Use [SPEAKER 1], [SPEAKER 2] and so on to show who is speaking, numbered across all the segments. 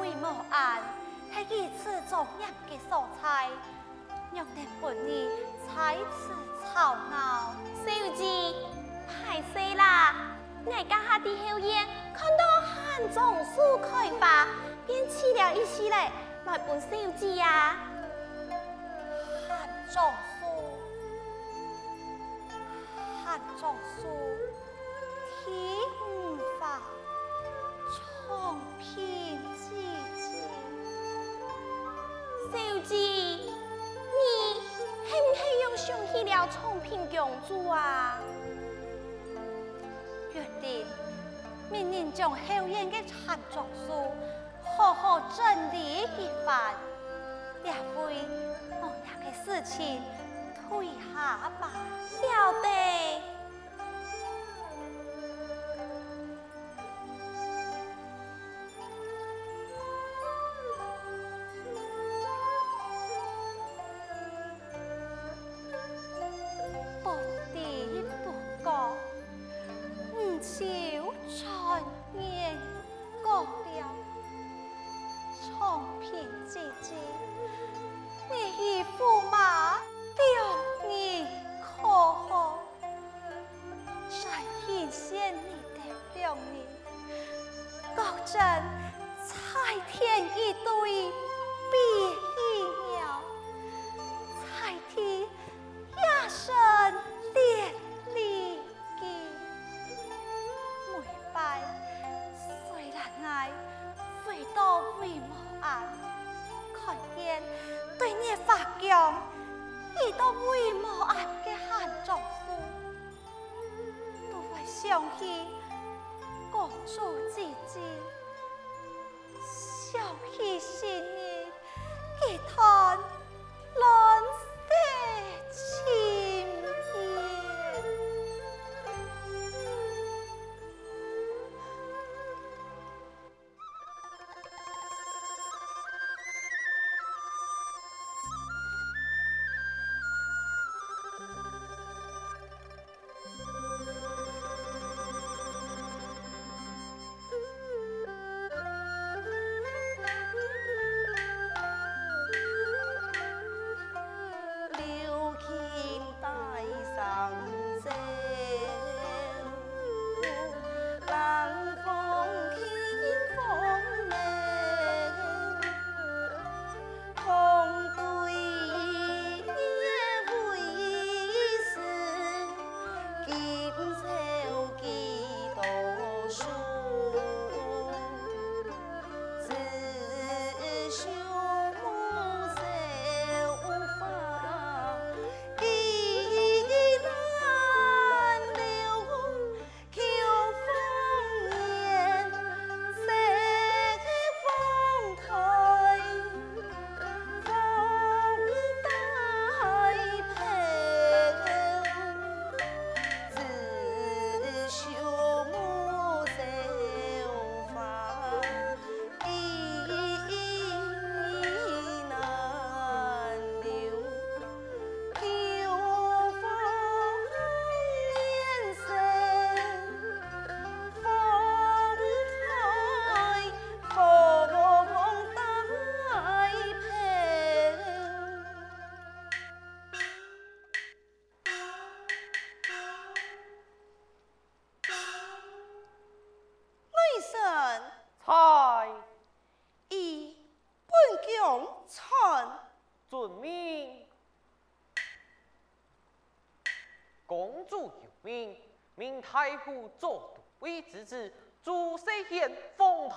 [SPEAKER 1] 为无案，系以此作业嘅素材，让人本意猜词吵闹。
[SPEAKER 2] 小姐，歹势啦！我家下啲后院看到汉种树开花，便起了一时来来本小姐呀。
[SPEAKER 1] 汉种平
[SPEAKER 2] 公主啊？
[SPEAKER 1] 约定，明年将后院嘅汉种树好好整理一番，也会某样嘅事情退下吧。
[SPEAKER 2] 晓得。
[SPEAKER 3] 先你得了你高枕彩天一堆太后
[SPEAKER 4] 做位之子，朱世贤奉台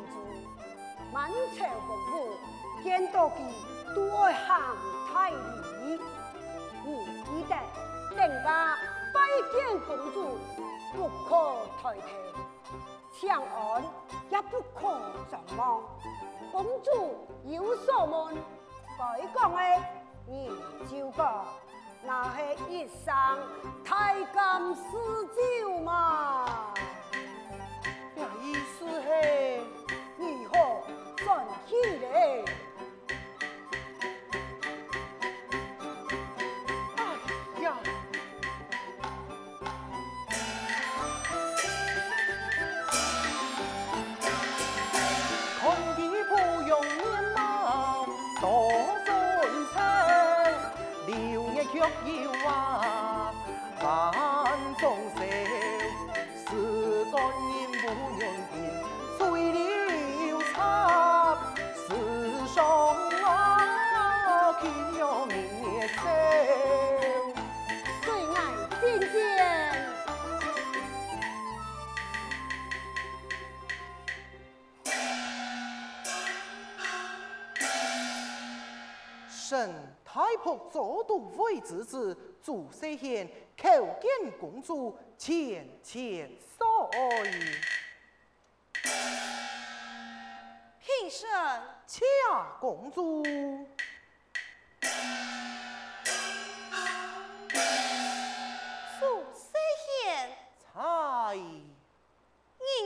[SPEAKER 4] 满朝文武见到其多行太礼，你记得定家拜见公主不可抬头，长安也不可张望。公主有所问，该讲的你就讲，那是一生太监私酒嘛。
[SPEAKER 5] 左都尉之子朱世贤叩见公主，千千岁。
[SPEAKER 3] 平身，
[SPEAKER 5] 恰公主。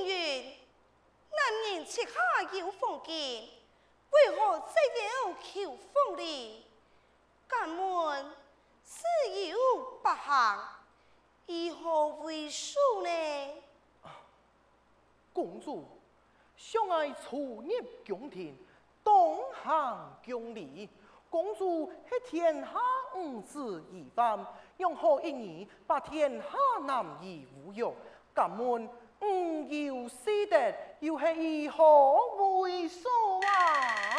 [SPEAKER 3] 云，男人膝下有凤剑，为何只有求凤梨？敢问是有不幸，如何为数呢？
[SPEAKER 5] 公主，相爱初入宫廷，东行宫里。公主是天下五子一番，用何一语把天下男儿侮辱？敢问吾有私德，又是如何为数啊？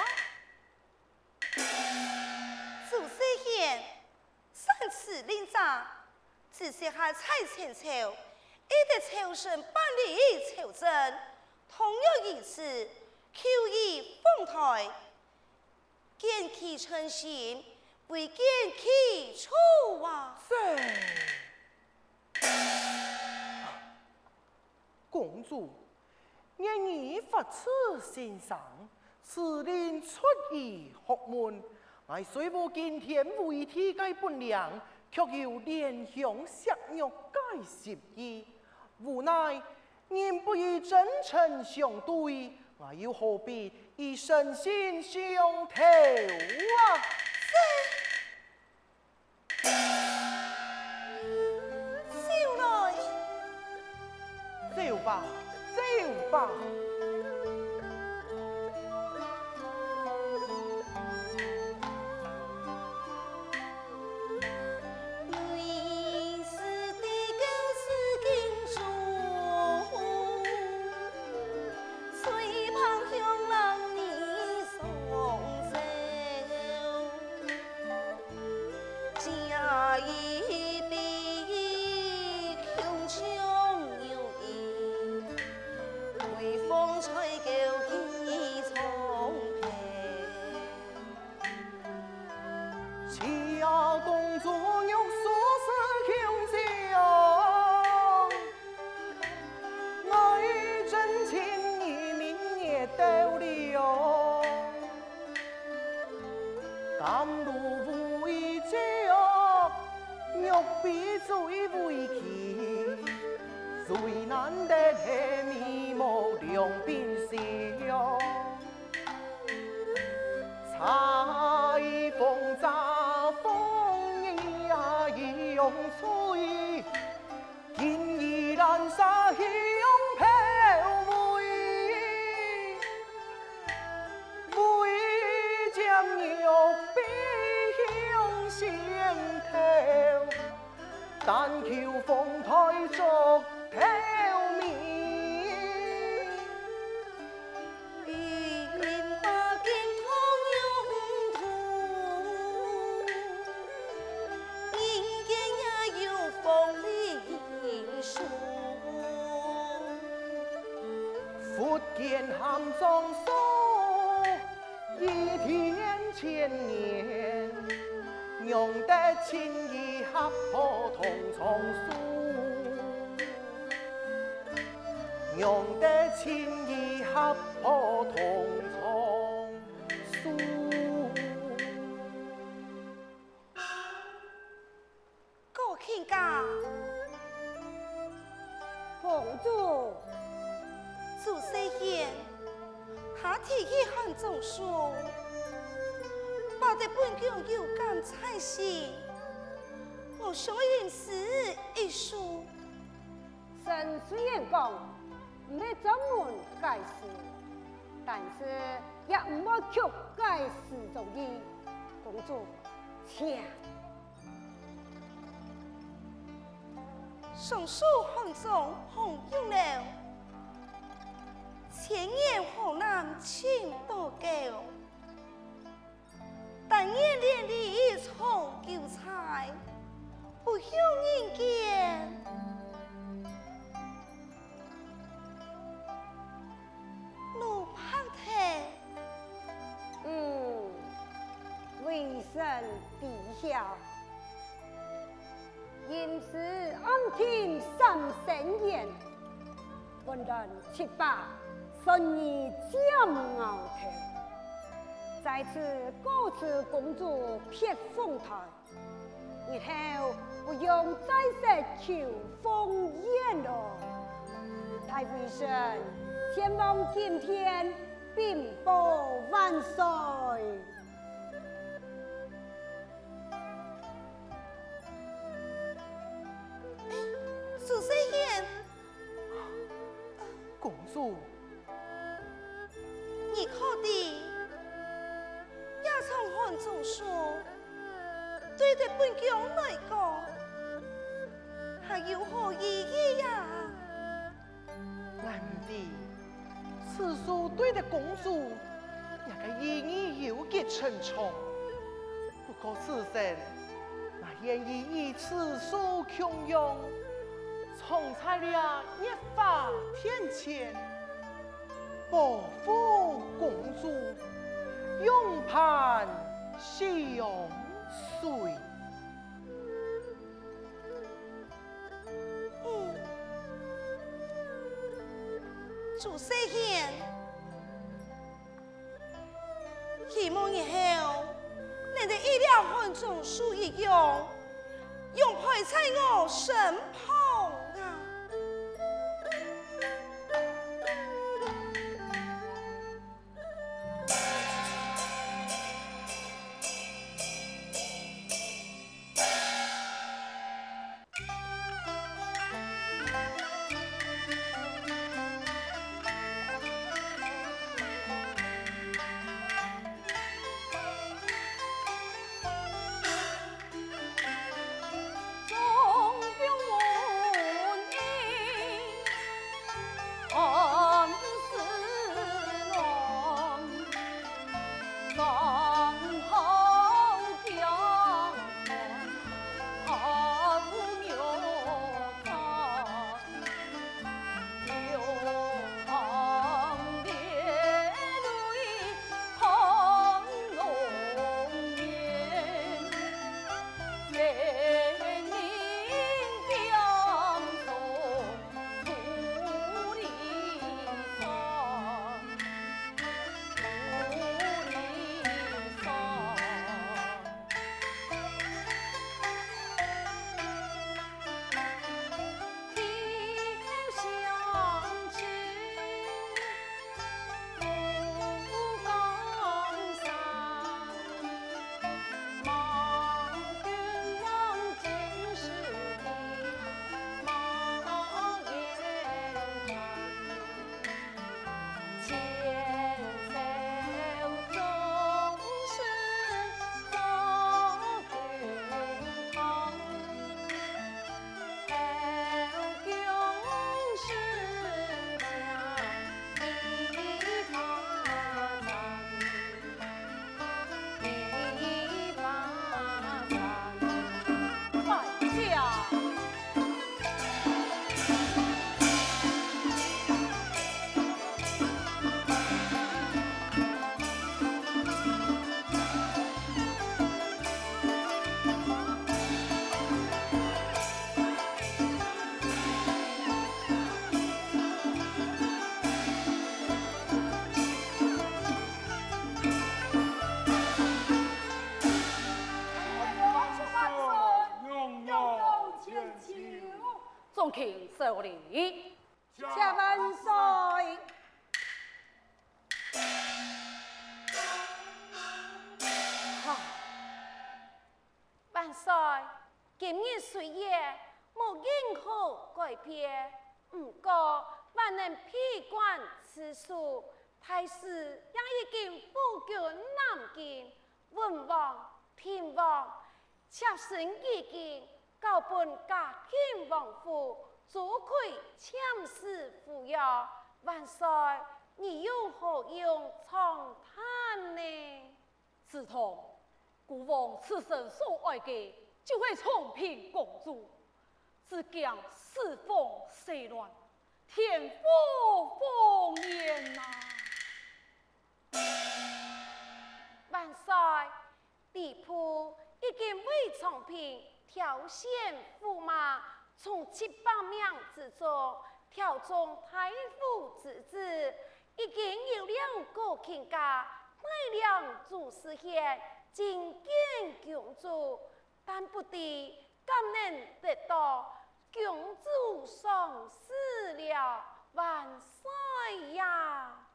[SPEAKER 3] 三次领章，只写下蔡千秋，一得秋生办理朝政，同样一次，求以凤台，见其称心，未见其错啊！
[SPEAKER 5] 公主，念你发此心上，此令出于学门。乃虽无今天为天改本领，却有怜香惜玉改心意。无奈人不与真诚相对，我又何必以身心相投啊？
[SPEAKER 3] 少来，
[SPEAKER 5] 走吧，走吧。斗里哟，甘露为酒，玉比水为奇，最难得的美两鬓秀，彩凤乍凤呀，一拥吹，锦
[SPEAKER 3] 衣染纱。
[SPEAKER 4] 但求
[SPEAKER 3] 凤台作他提起汉中书，报得本宫有感才是，我想吟诗一首。
[SPEAKER 4] 神虽然讲唔系专门解诗，但是也唔好曲解诗中意。公主，请。
[SPEAKER 3] 上书汉中红玉楼。千年河南情多高，但愿连理从旧才，不向人见。奴拍台，
[SPEAKER 4] 嗯，微臣低下，因此安听三声言，问人七八。顺意将鳌头，在此告辞公主撇凤台，日后不用再设求风宴了。太微臣，千望今天
[SPEAKER 3] 禀报万岁。从汉中书，对着本宫来讲，还有何意义呀？
[SPEAKER 5] 难的，此书对着公主，也个意义有结沉重。不过此生，那愿意以此书供养，从采了一发天堑。保护公主，永攀相随。
[SPEAKER 3] 嗯，祖师爷，希望以后你的医疗汉中书一样，永陪在我身旁。
[SPEAKER 4] 万
[SPEAKER 6] 岁。万岁，今日虽然无任何改变，不过万能披冠辞书，太师也已经赴京南京，文王、平王，妾身已经告本嘉庆王府，主愧遣使赴约，万岁，你有何用长叹呢？
[SPEAKER 7] 自从孤王此生所爱的，就会从平公主，只讲四方势乱，天火烽烟呐！
[SPEAKER 6] 万岁，地铺已经为从平挑选驸马，从七百名之中挑中太傅之子，已经有两个亲家。奈良祖师爷觐见公主，但不知敢能得到公主赏识了，万岁呀！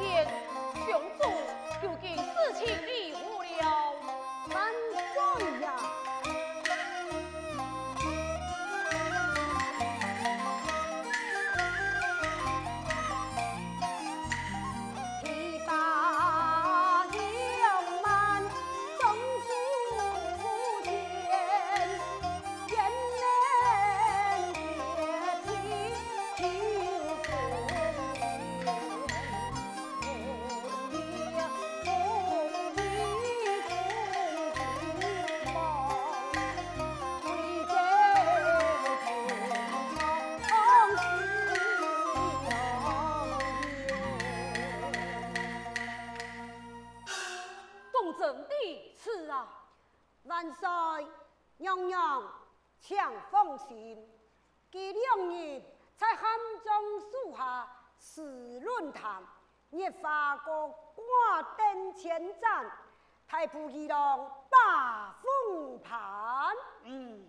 [SPEAKER 4] 万太仆仪容大风盘。
[SPEAKER 7] 嗯，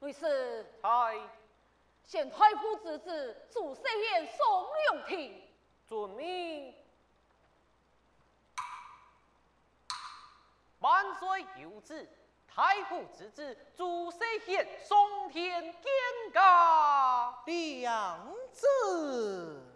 [SPEAKER 7] 为是
[SPEAKER 5] 太，
[SPEAKER 7] 现太仆之子朱世贤送两品，
[SPEAKER 5] 遵命。万岁有旨。太傅之子朱世贤送天见驾，两子。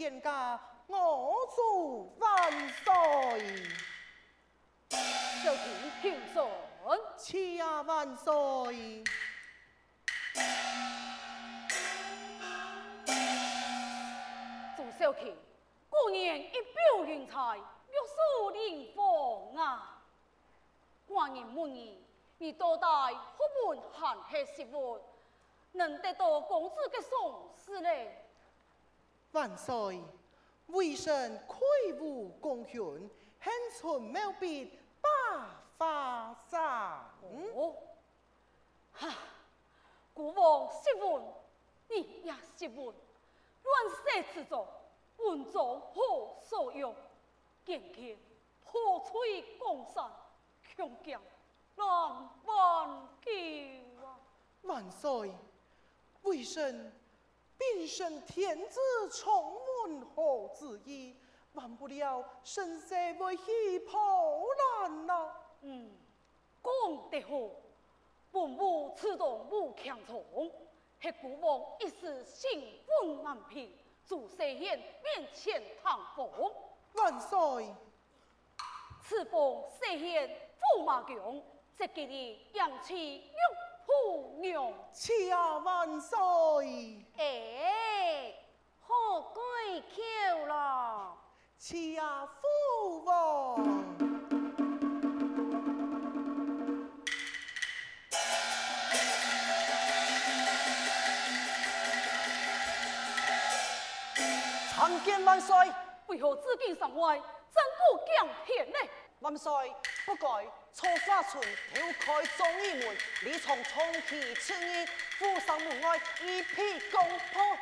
[SPEAKER 5] 见驾，我祝万岁！
[SPEAKER 7] 小弟平
[SPEAKER 5] 顺，千万岁！
[SPEAKER 7] 祝小姐，过年一表人才，玉树临风啊！过年满意，你多带福本寒气食物。能得到公子的赏识嘞？
[SPEAKER 5] 万岁！微臣魁梧公权，hen《henchun 妙笔百花
[SPEAKER 7] 哈！孤王息问，你也息问，乱世之中，文章何所用？见客破碎江山，强将难挽救啊！
[SPEAKER 5] 万岁！微臣秉承天子宠文后之意，忘不了生死为系破难呐。
[SPEAKER 7] 嗯，讲得好。本无此动武强从，黑孤王一时兴愤难平，助西献面前堂风。
[SPEAKER 5] 万岁！
[SPEAKER 7] 此奉西献驸马强，即今日扬起玉壶娘。
[SPEAKER 5] 千万岁！
[SPEAKER 3] 哎，好贵口了。
[SPEAKER 5] 千父王。
[SPEAKER 8] 参见万岁！
[SPEAKER 7] 为何呢？
[SPEAKER 8] 万岁，不该错杀村挑开忠义门，你从重启青衣，府上门外一批攻破。